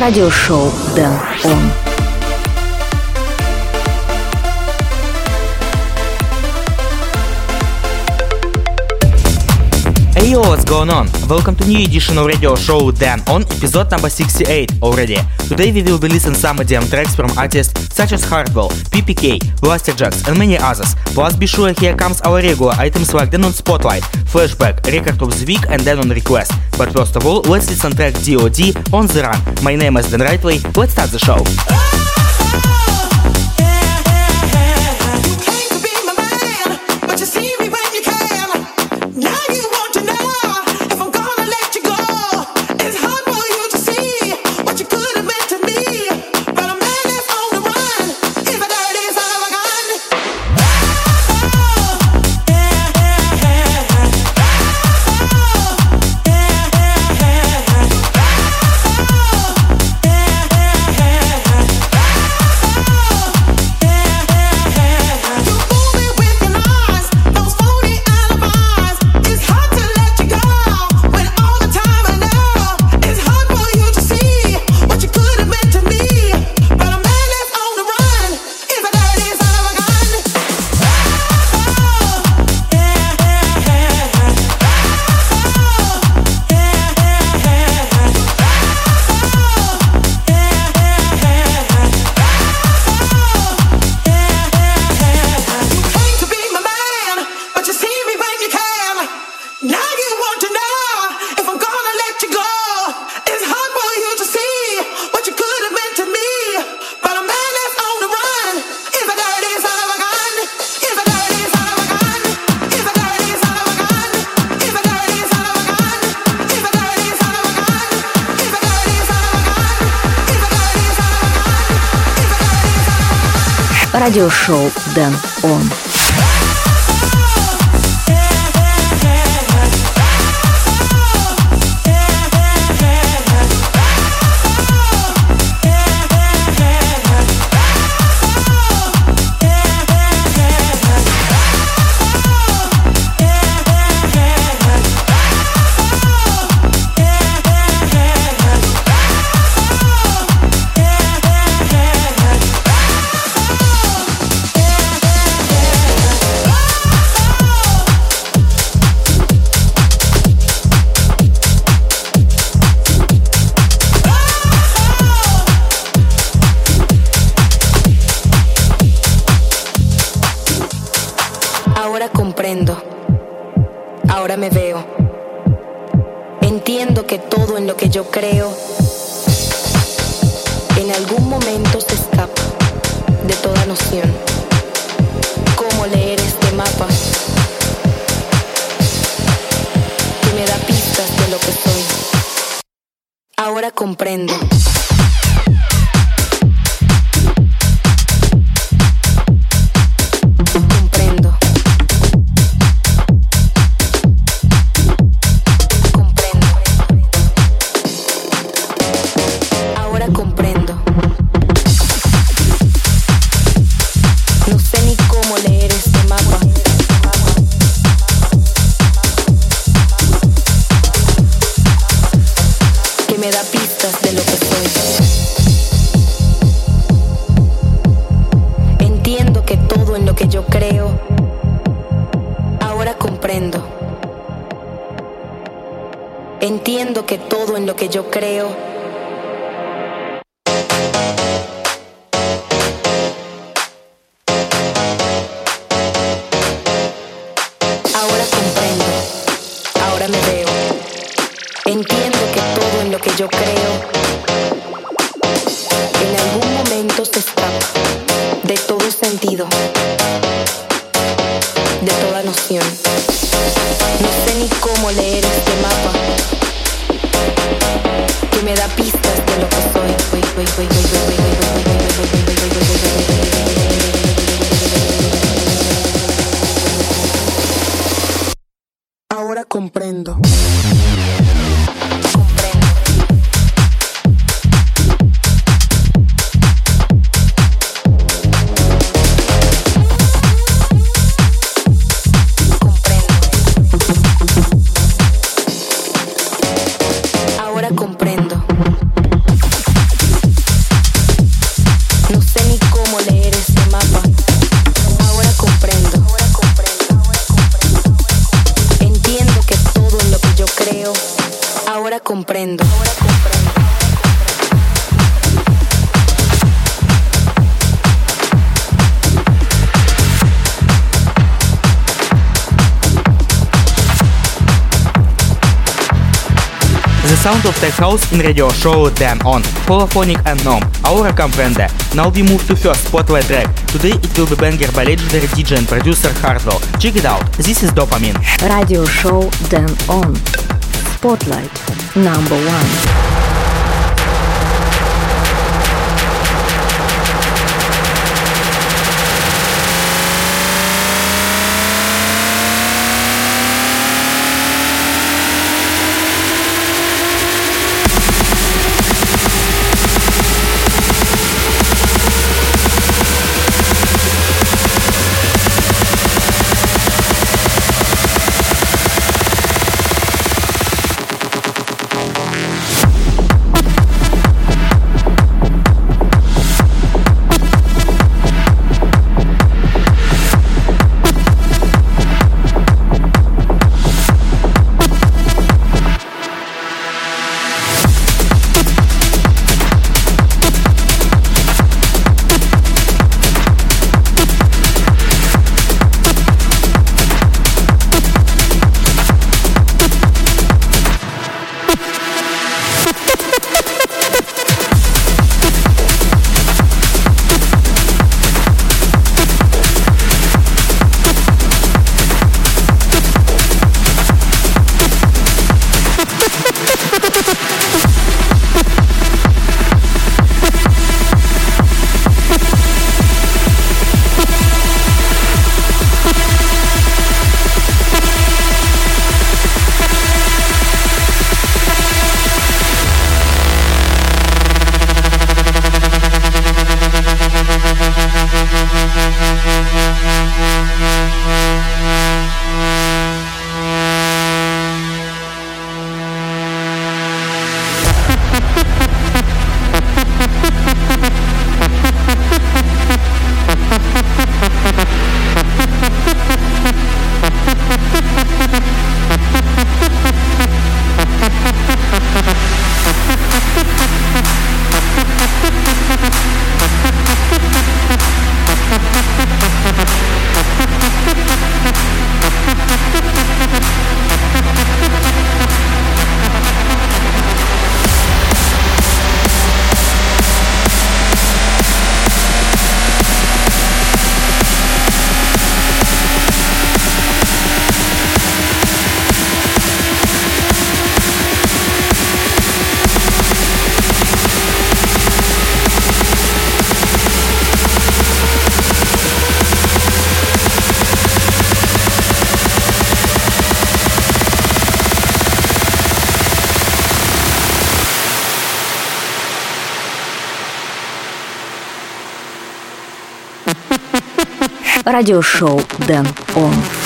радиошоу Дэн Он. Hey what's going on? Welcome to new edition of radio show Dan on episode number 68 already. Today we will be listening some EDM tracks from artists such as Hardwell, PPK, Blasterjaxx and many others. Plus be sure here comes our regular items like Dan On Spotlight, Flashback, Record of the Week and Dan On Request. But first of all, let's listen track DOD on the run. My name is Dan Rightway, let's start the show. Радиошоу Дэн Он. Entiendo que todo en lo que yo creo ahora comprendo. Entiendo que todo en lo que yo creo ahora comprendo, ahora me veo. Entiendo que todo en lo que yo creo. Of tech house in radio show Dan On, Holophonic and Gnome, Aura Comprende. Now we move to first spotlight track. Today it will be banger by legendary DJ and producer Hardwell. Check it out, this is Dopamine. Radio show Dan On. Spotlight number one. Радиошоу Дэн Он.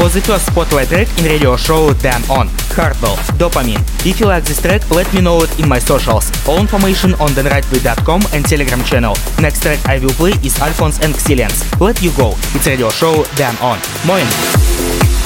Was the first spotlight track in radio show Dan On, Hardwell, Dopamine. If you like this track, let me know it in my socials. All information on danrightway.com and Telegram channel. Next track I will play is Alphonse and Xilians. Let you go. It's radio show Dan On. Moin!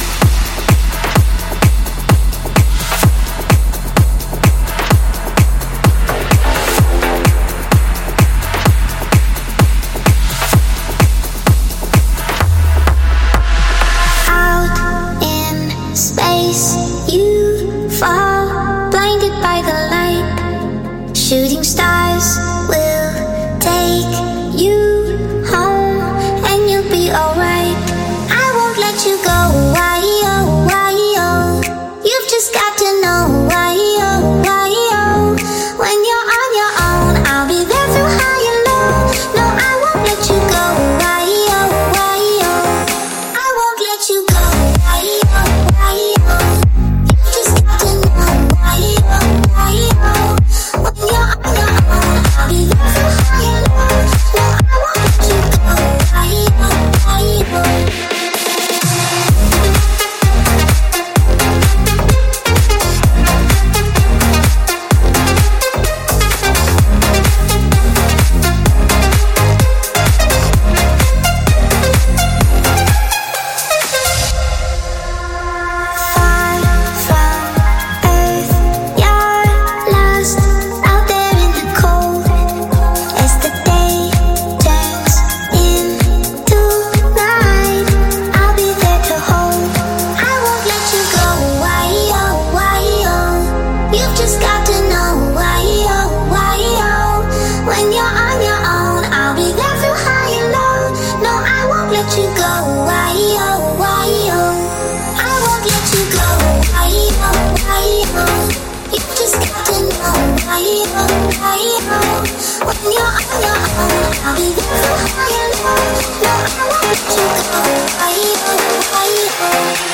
I don't know.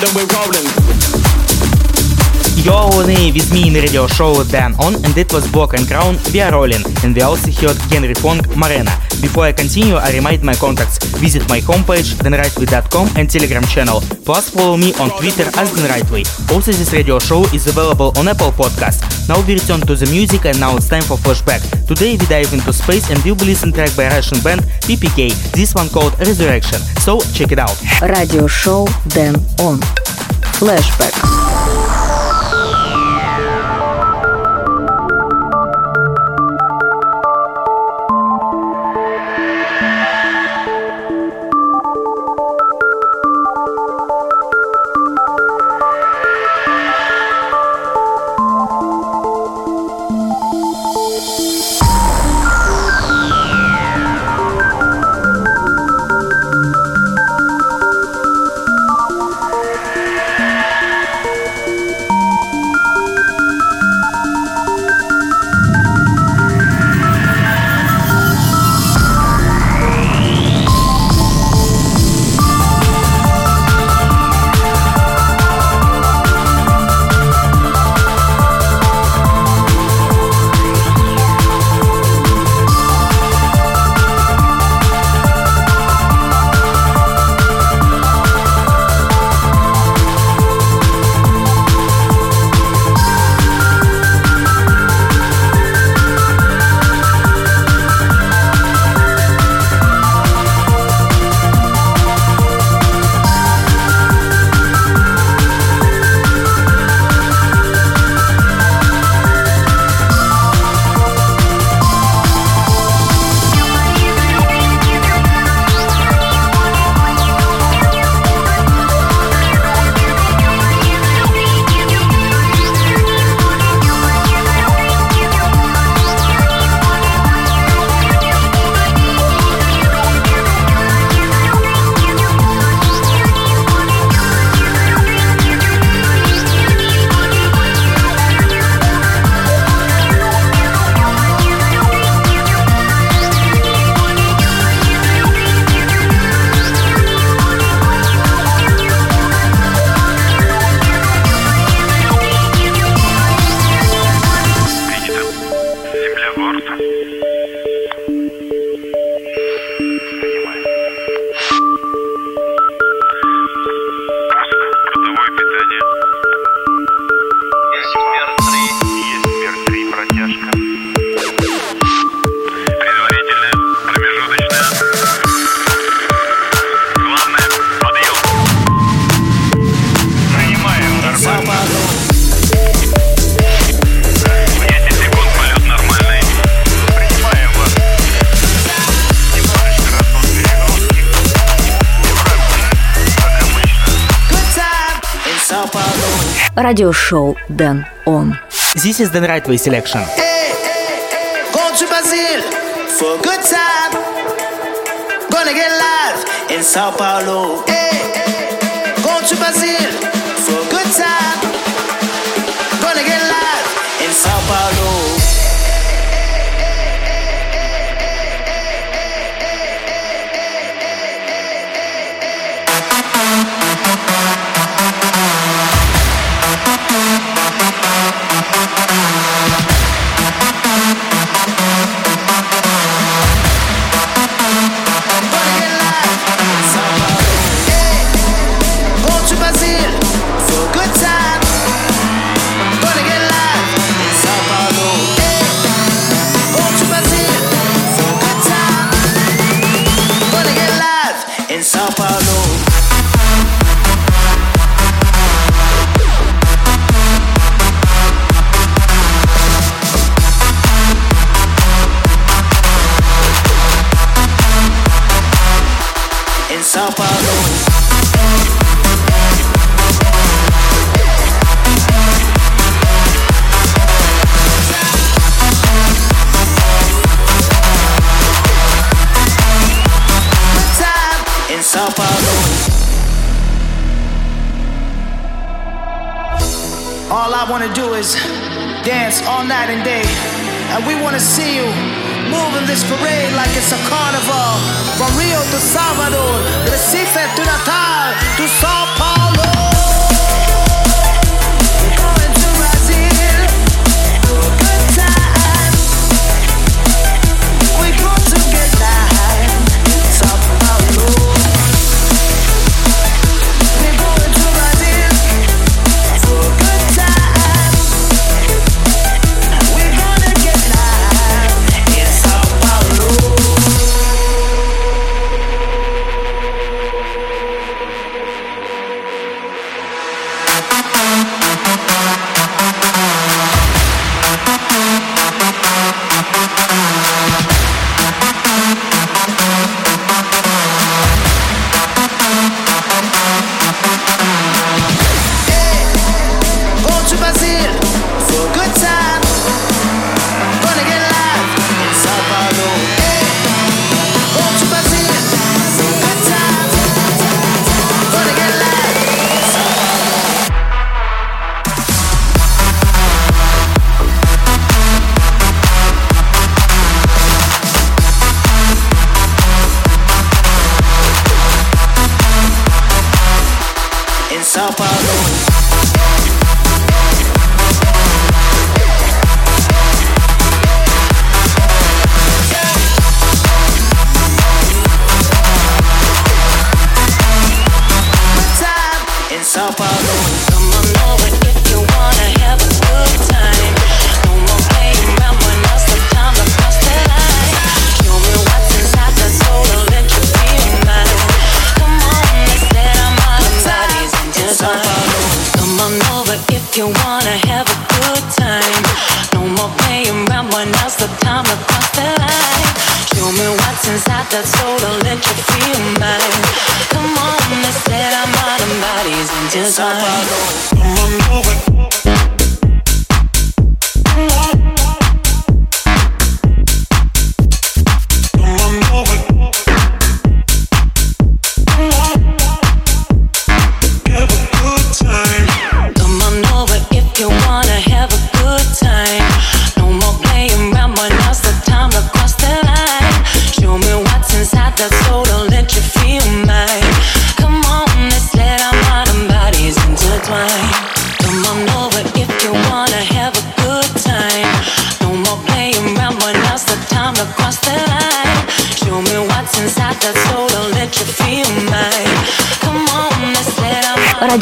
Then we're rolling. You're with me in the radio show Dan On and it was Block and Crown, we rolling and we also heard Henry Fong Marena. Before I continue, I remind my contacts. Visit my homepage danrightway.com and Telegram channel. Plus follow me on Twitter as Dan Rightway. Also this radio show is available on Apple Podcast. Now we return to the music and now it's time for flashback. Today we dive into space and we'll be listening track by Russian band PPK. This one called Resurrection. So check it out. Radio show Dan On. Flashback. радиошоу Дэн Он. This is the right way selection. Hey, going to Brazil for a good time. Gonna get live in Sao Paulo. Hey, going to Brazil for a good time. Gonna get live in Sao Paulo.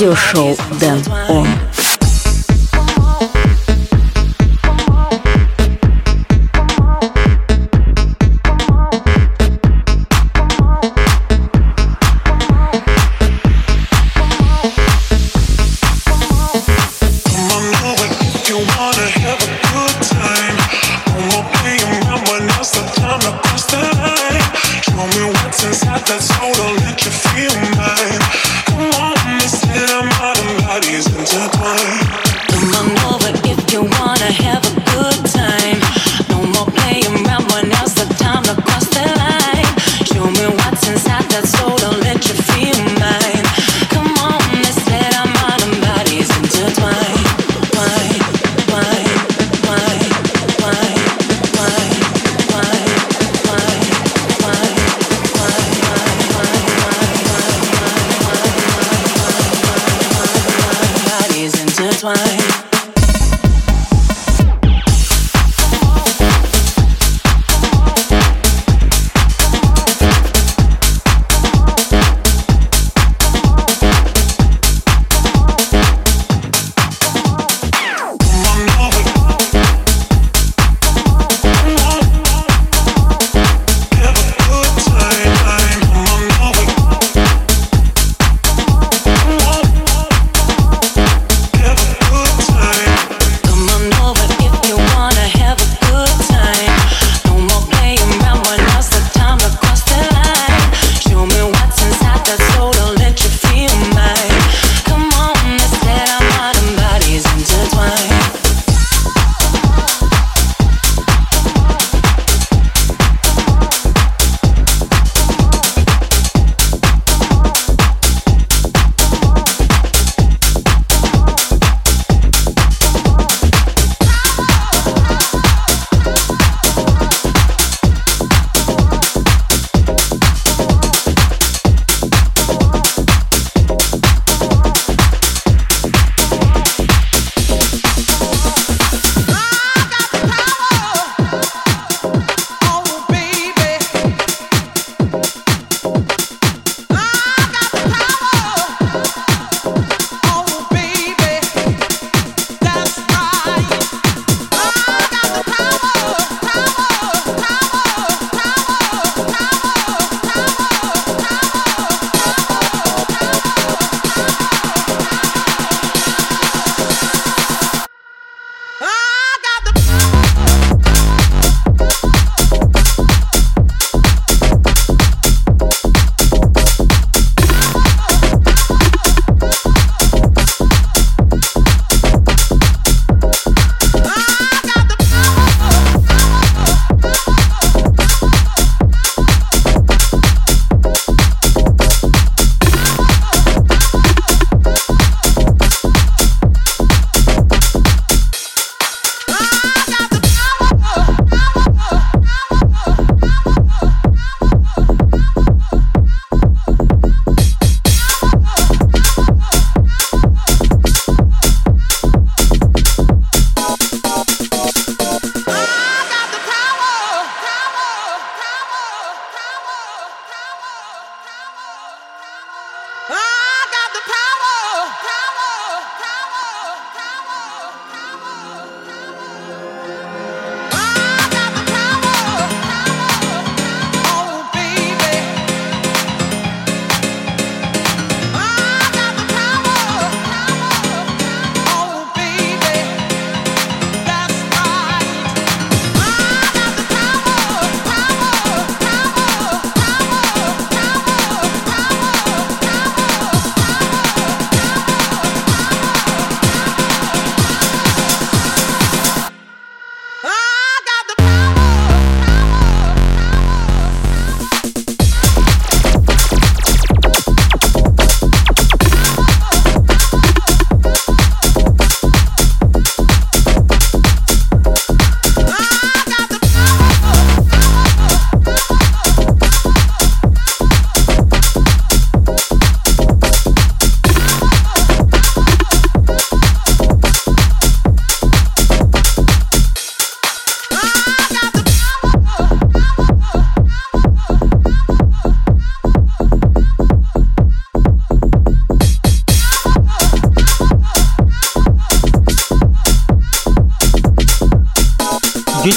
就熟。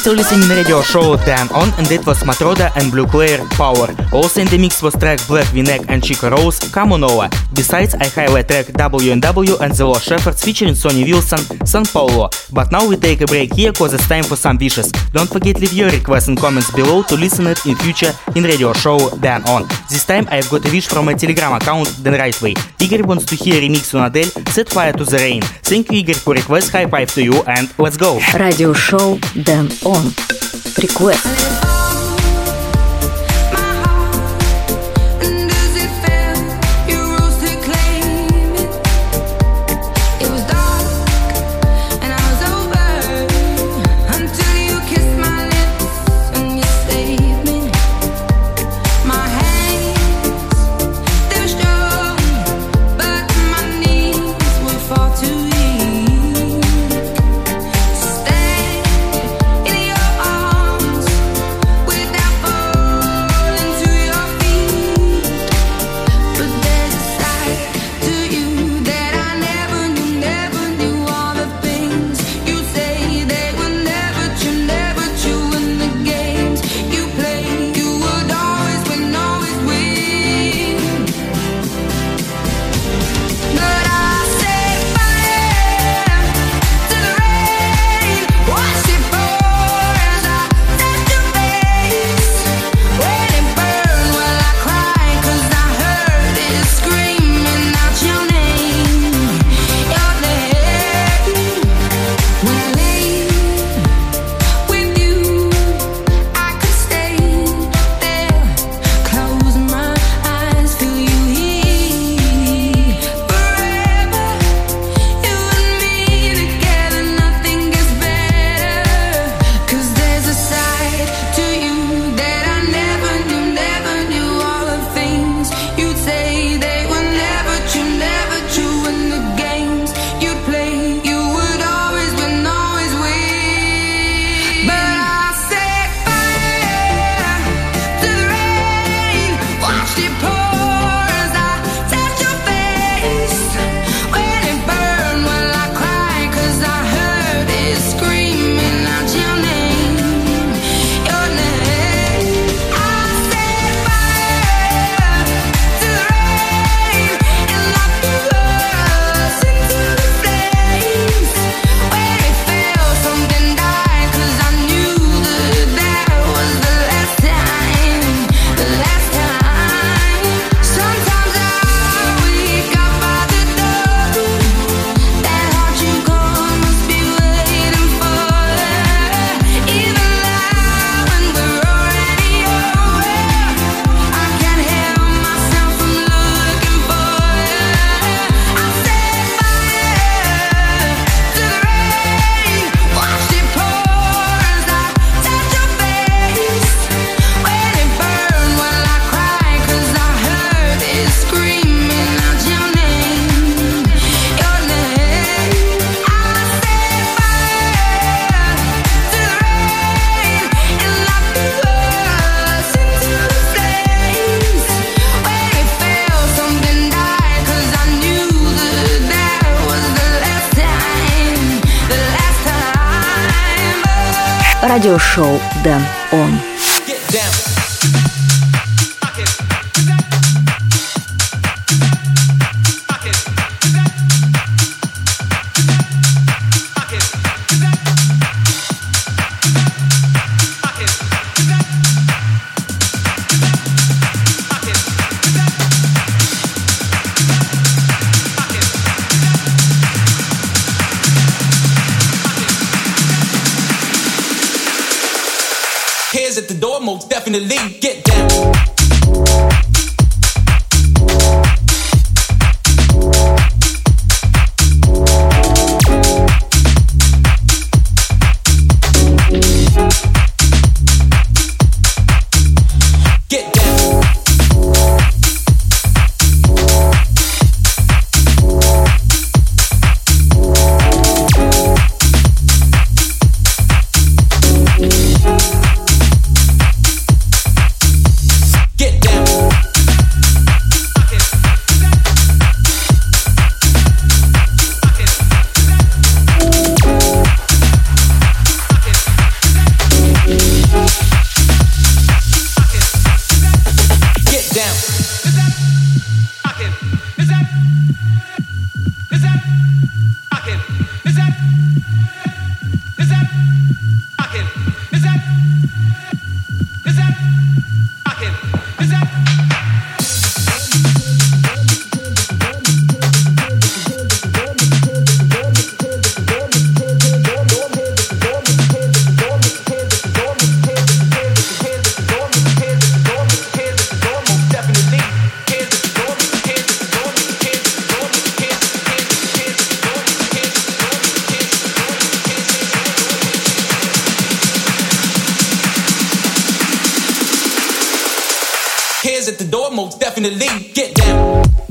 Still listening to radio show Dan On and it was Matroda and Blue Player Power. Also in the mix was track Black V-Neck and Chica Rose, Come On Over. Besides, I highlight track W&W and The Lost Shepherds featuring Sonny Wilson, San Paulo. But now we take a break here cause it's time for some wishes. Don't forget leave your requests and comments below to listen it in future in radio show Dan On. This time I've got a wish from my Telegram account Dan Rightway. Igor wants to hear remix on Adele Set Fire to the Rain. Thank you Igor for request, high five to you and let's go! Radio show Dan On. Request. Радиошоу Дэн Он. Definitely get at the door, most definitely get down.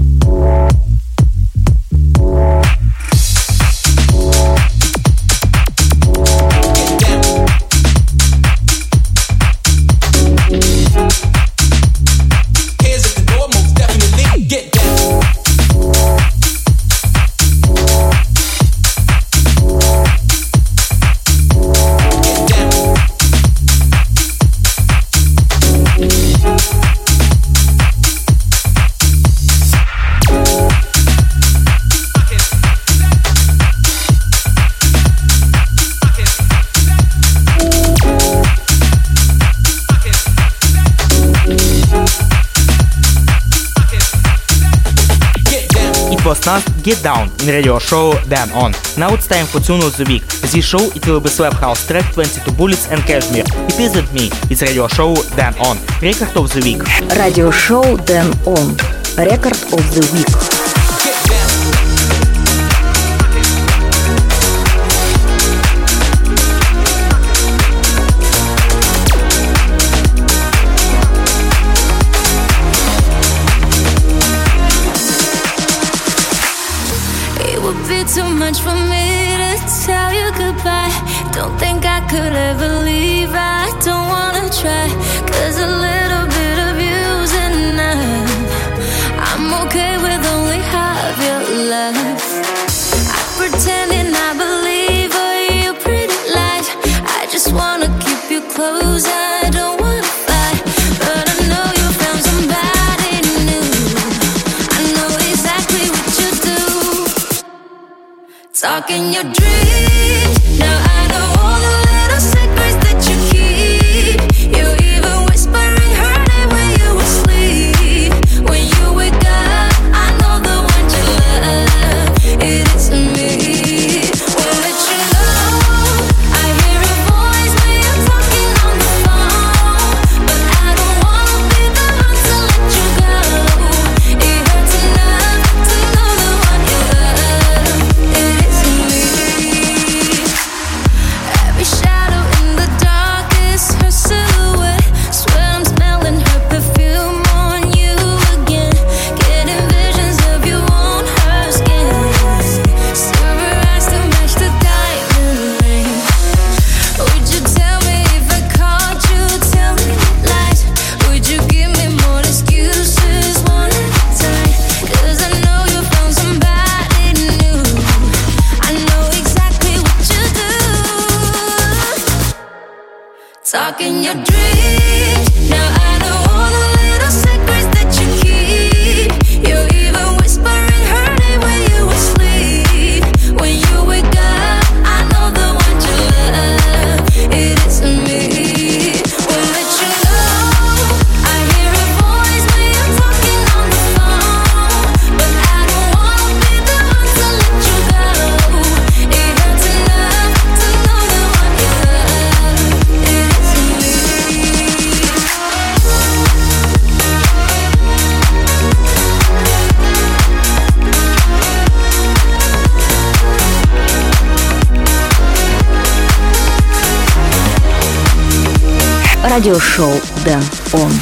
Down in radio show Dan On. Now it's time for Tune of the Week. This show it will be Slap House track 22 Bullets and Cashmere. It isn't me, it's radio show Dan On. Record of the Week. Radio show Dan On. Record of the Week. Could ever leave. I don't wanna try, cause little Talking your dreams. Now радиошоу Дэн Он.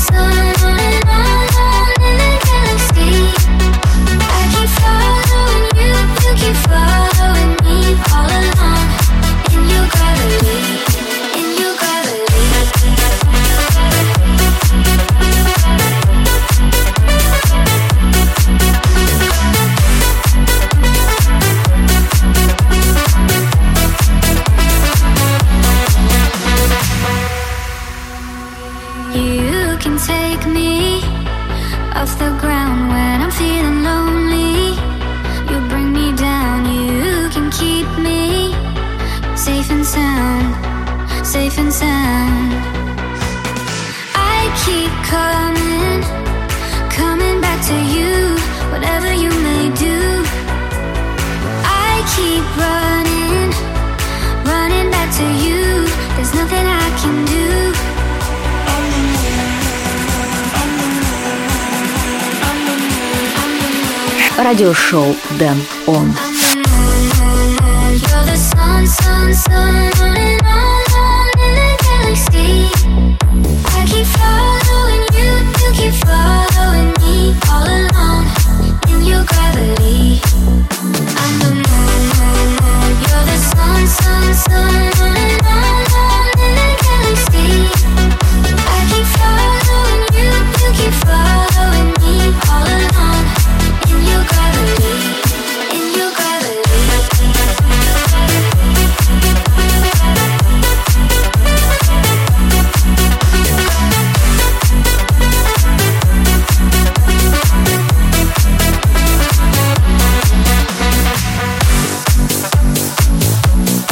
sun.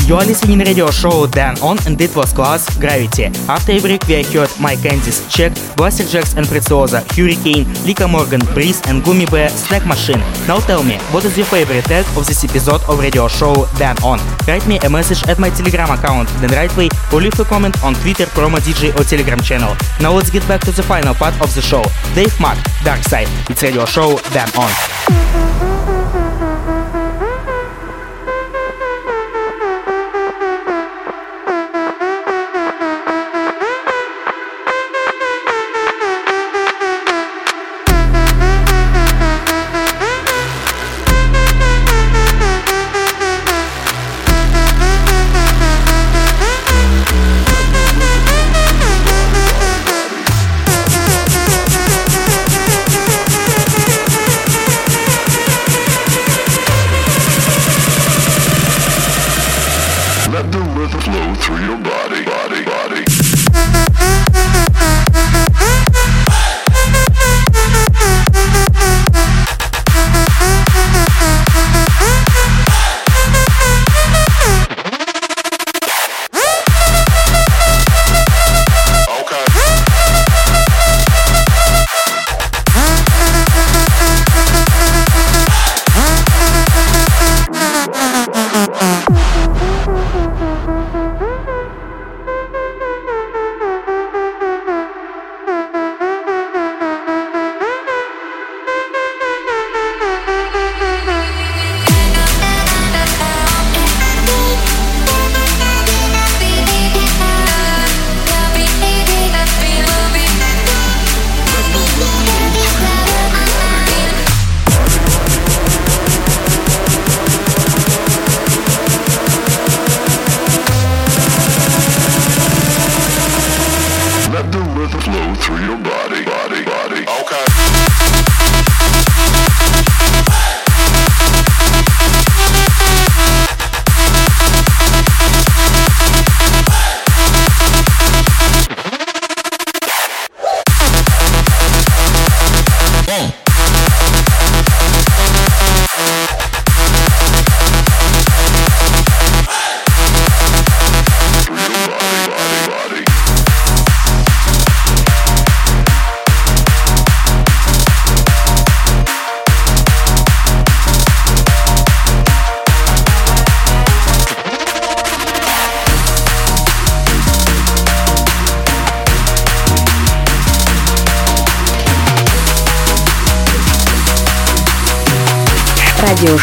You are listening to radio show Dan On and it was class Gravity. After a break we heard Mike Candys, Check, Blasterjaxx and Preziosa, Hurricane, Lika Morgan, Breeze and Gummy Bear, Snack Machine. Now tell me, what is your favorite track of this episode of radio show Dan On? Write me a message at my telegram account, Dan Rightway, or leave a comment on Twitter, Promo DJ or Telegram channel. Now let's get back to the final part of the show. Dave Mack, Dark Side. It's radio show Dan On.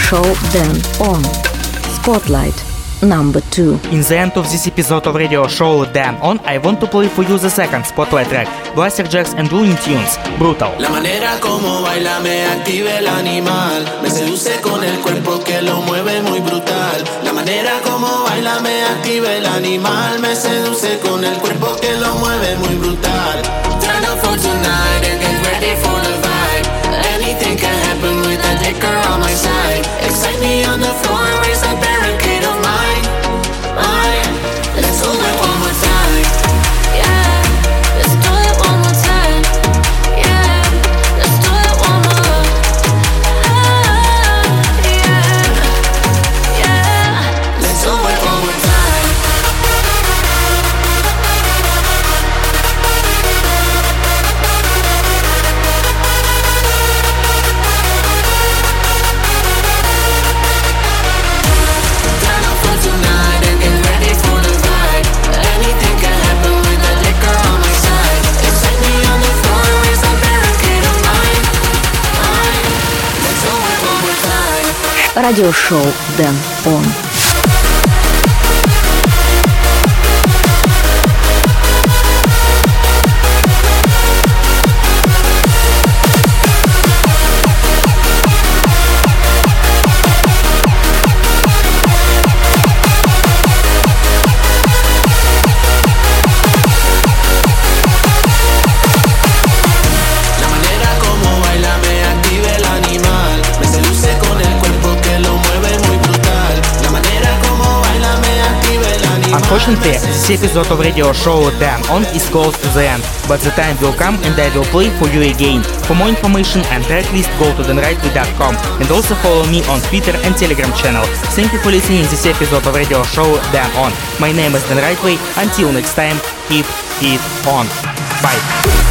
show Dan On. Spotlight number two. In the end of this episode of radio show Dan On, I want to play for you the second spotlight track, Blasterjaxx and Looney Tunes, Brutal. La manera como baila me activa el animal, me seduce con el cuerpo que lo mueve muy brutal. La manera como baila me activa el animal, me seduce con el cuerpo que lo mueve muy brutal. Радиошоу Дэн Он. Unfortunately, this episode of radio show Dan On is close to the end, but the time will come and I will play for you again. For more information and tracklist, go to danrightway.com and also follow me on Twitter and Telegram channel. Thank you for listening to this episode of radio show Dan On. My name is Dan Rightway. Until next time, keep it on. Bye.